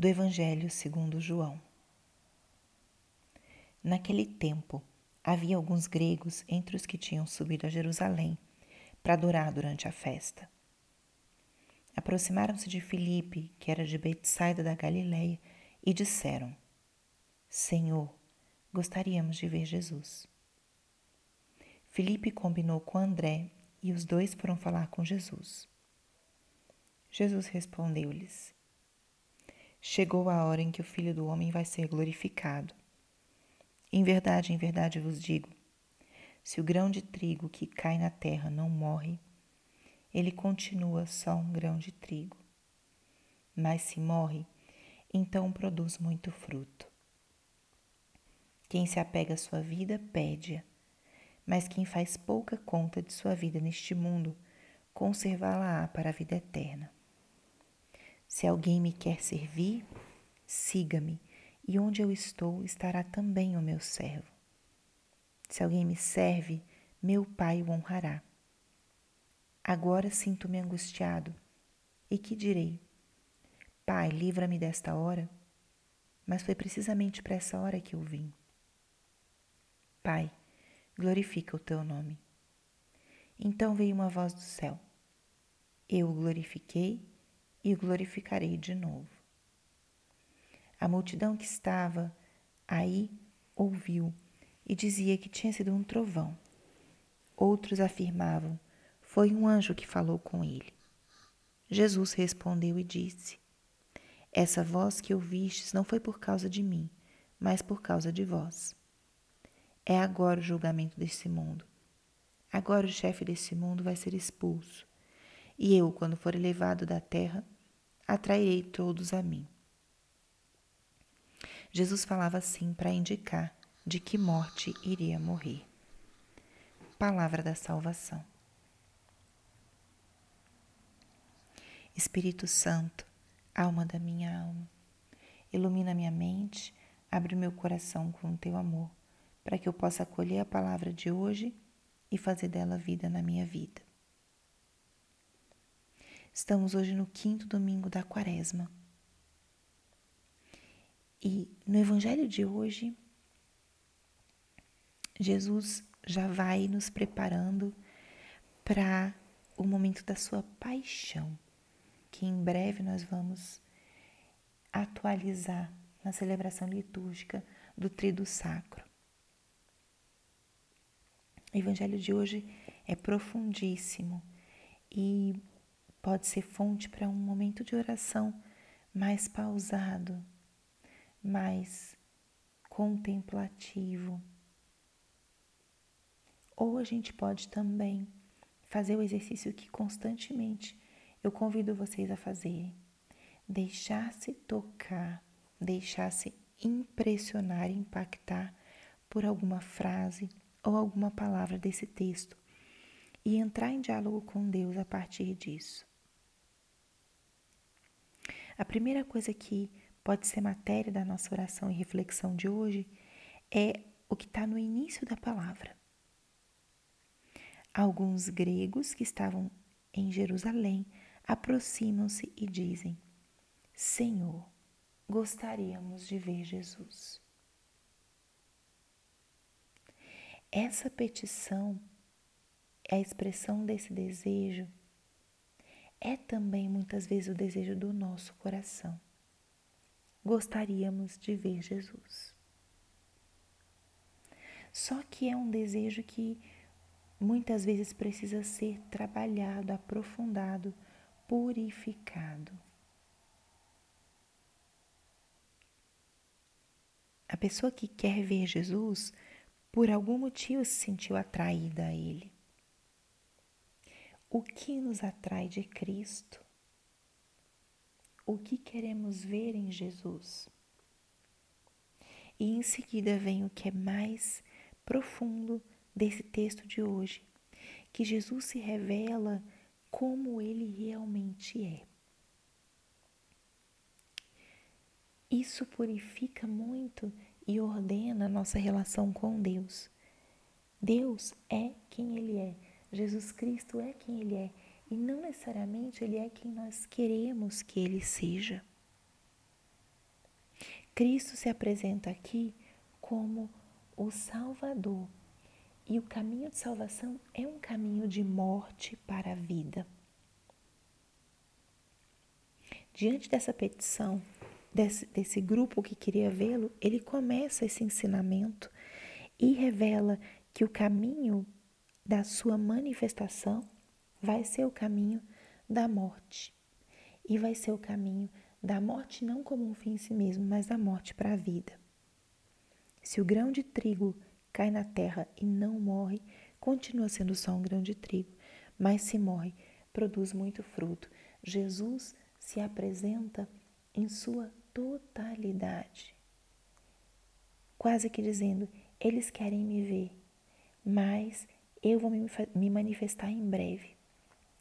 do Evangelho segundo João. Naquele tempo, havia alguns gregos entre os que tinham subido a Jerusalém para adorar durante a festa. Aproximaram-se de Filipe, que era de Betsaida da Galileia, e disseram: Senhor, gostaríamos de ver Jesus. Filipe combinou com André e os dois foram falar com Jesus. Jesus respondeu-lhes: Chegou a hora em que o Filho do Homem vai ser glorificado. Em verdade, em verdade vos digo: se o grão de trigo que cai na terra não morre, ele continua só um grão de trigo. Mas se morre, então produz muito fruto. Quem se apega à sua vida, pede-a, mas quem faz pouca conta de sua vida neste mundo, conservá-la-á para a vida eterna. Se alguém me quer servir, siga-me, e onde eu estou estará também o meu servo. Se alguém me serve, meu Pai o honrará. Agora sinto-me angustiado. E que direi? Pai, livra-me desta hora. Mas foi precisamente para essa hora que eu vim. Pai, glorifica o teu nome. Então veio uma voz do céu. Eu o glorifiquei e o glorificarei de novo. A multidão que estava aí ouviu e dizia que tinha sido um trovão. Outros afirmavam: foi um anjo que falou com ele. Jesus respondeu e disse: Essa voz que ouvistes não foi por causa de mim, mas por causa de vós. É agora o julgamento desse mundo. Agora o chefe desse mundo vai ser expulso e eu, quando for elevado da terra, atrairei todos a mim. Jesus falava assim para indicar de que morte iria morrer. Palavra da salvação. Espírito Santo, alma da minha alma, ilumina minha mente, abre meu coração com o teu amor, para que eu possa acolher a palavra de hoje e fazer dela vida na minha vida. Estamos hoje no quinto domingo da quaresma. E no evangelho de hoje, Jesus já vai nos preparando para o momento da sua paixão, que em breve nós vamos atualizar na celebração litúrgica do Trido Sacro. O evangelho de hoje é profundíssimo e pode ser fonte para um momento de oração mais pausado, mais contemplativo. Ou a gente pode também fazer o exercício que constantemente eu convido vocês a fazerem. Deixar-se tocar, deixar-se impressionar, impactar por alguma frase ou alguma palavra desse texto e entrar em diálogo com Deus a partir disso. A primeira coisa que pode ser matéria da nossa oração e reflexão de hoje é o que está no início da palavra. Alguns gregos que estavam em Jerusalém aproximam-se e dizem: Senhor, gostaríamos de ver Jesus. Essa petição, a expressão desse desejo, é também muitas vezes o desejo do nosso coração. Gostaríamos de ver Jesus. Só que é um desejo que muitas vezes precisa ser trabalhado, aprofundado, purificado. A pessoa que quer ver Jesus, por algum motivo se sentiu atraída a Ele o que nos atrai de Cristo, o que queremos ver em Jesus. E em seguida vem o que é mais profundo desse texto de hoje, que Jesus se revela como ele realmente é. Isso purifica muito e ordena a nossa relação com Deus. Deus é quem ele é Jesus Cristo é quem Ele é e não necessariamente Ele é quem nós queremos que Ele seja. Cristo se apresenta aqui como o Salvador. E o caminho de salvação é um caminho de morte para a vida. Diante dessa petição, desse, desse grupo que queria vê-lo, ele começa esse ensinamento e revela que o caminho da sua manifestação vai ser o caminho da morte. E vai ser o caminho da morte não como um fim em si mesmo, mas da morte para a vida. Se o grão de trigo cai na terra e não morre, continua sendo só um grão de trigo, mas se morre, produz muito fruto. Jesus se apresenta em sua totalidade. Quase que dizendo: eles querem me ver, mas eu vou me manifestar em breve.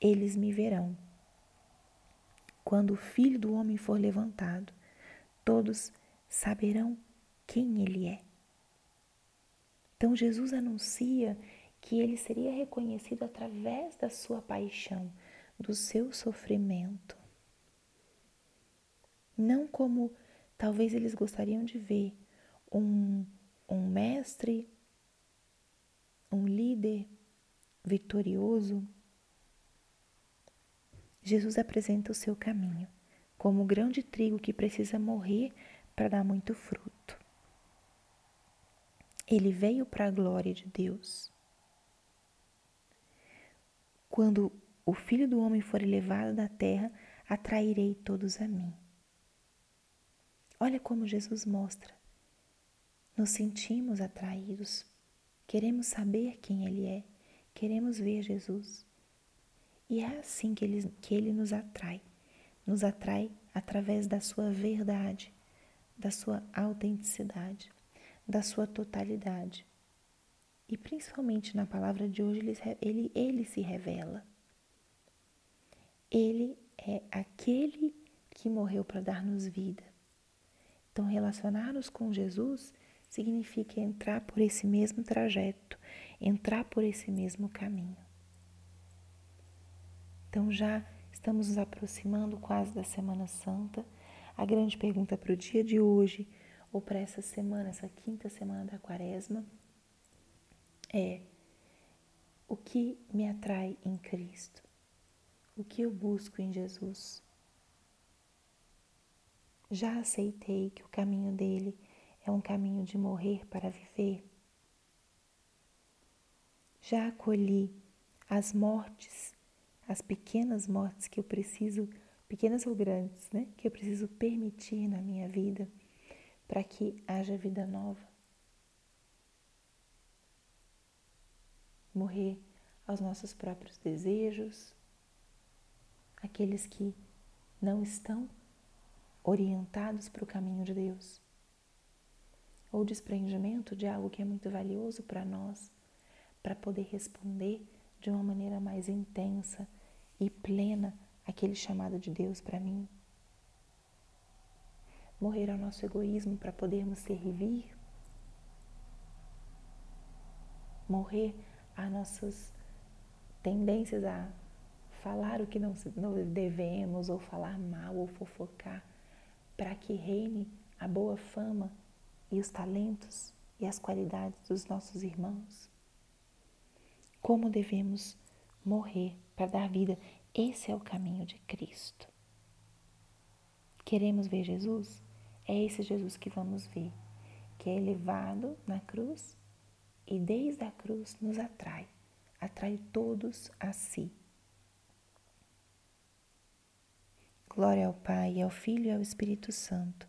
Eles me verão. Quando o filho do homem for levantado, todos saberão quem ele é. Então Jesus anuncia que ele seria reconhecido através da sua paixão, do seu sofrimento. Não como talvez eles gostariam de ver um, um mestre, um líder vitorioso. Jesus apresenta o seu caminho como o grão de trigo que precisa morrer para dar muito fruto. Ele veio para a glória de Deus. Quando o Filho do Homem for elevado da terra, atrairei todos a mim. Olha como Jesus mostra. Nos sentimos atraídos, queremos saber quem Ele é, queremos ver Jesus. E é assim que ele, que ele nos atrai. Nos atrai através da sua verdade, da sua autenticidade, da sua totalidade. E principalmente na palavra de hoje, ele, ele, ele se revela. Ele é aquele que morreu para dar-nos vida. Então, relacionar-nos com Jesus significa entrar por esse mesmo trajeto, entrar por esse mesmo caminho. Então, já estamos nos aproximando quase da Semana Santa. A grande pergunta para o dia de hoje, ou para essa semana, essa quinta semana da Quaresma, é: o que me atrai em Cristo? O que eu busco em Jesus? Já aceitei que o caminho dele é um caminho de morrer para viver? Já acolhi as mortes, as pequenas mortes que eu preciso, pequenas ou grandes, né? Que eu preciso permitir na minha vida para que haja vida nova? Morrer aos nossos próprios desejos, aqueles que não estão orientados para o caminho de Deus, ou desprendimento de algo que é muito valioso para nós, para poder responder de uma maneira mais intensa e plena aquele chamado de Deus para mim. Morrer ao nosso egoísmo para podermos servir. Morrer às nossas tendências a falar o que não devemos, ou falar mal, ou fofocar para que reine a boa fama e os talentos e as qualidades dos nossos irmãos? Como devemos morrer para dar vida? Esse é o caminho de Cristo. Queremos ver Jesus? É esse Jesus que vamos ver, que é elevado na cruz e desde a cruz nos atrai, atrai todos a si. Glória ao Pai, ao Filho e ao Espírito Santo,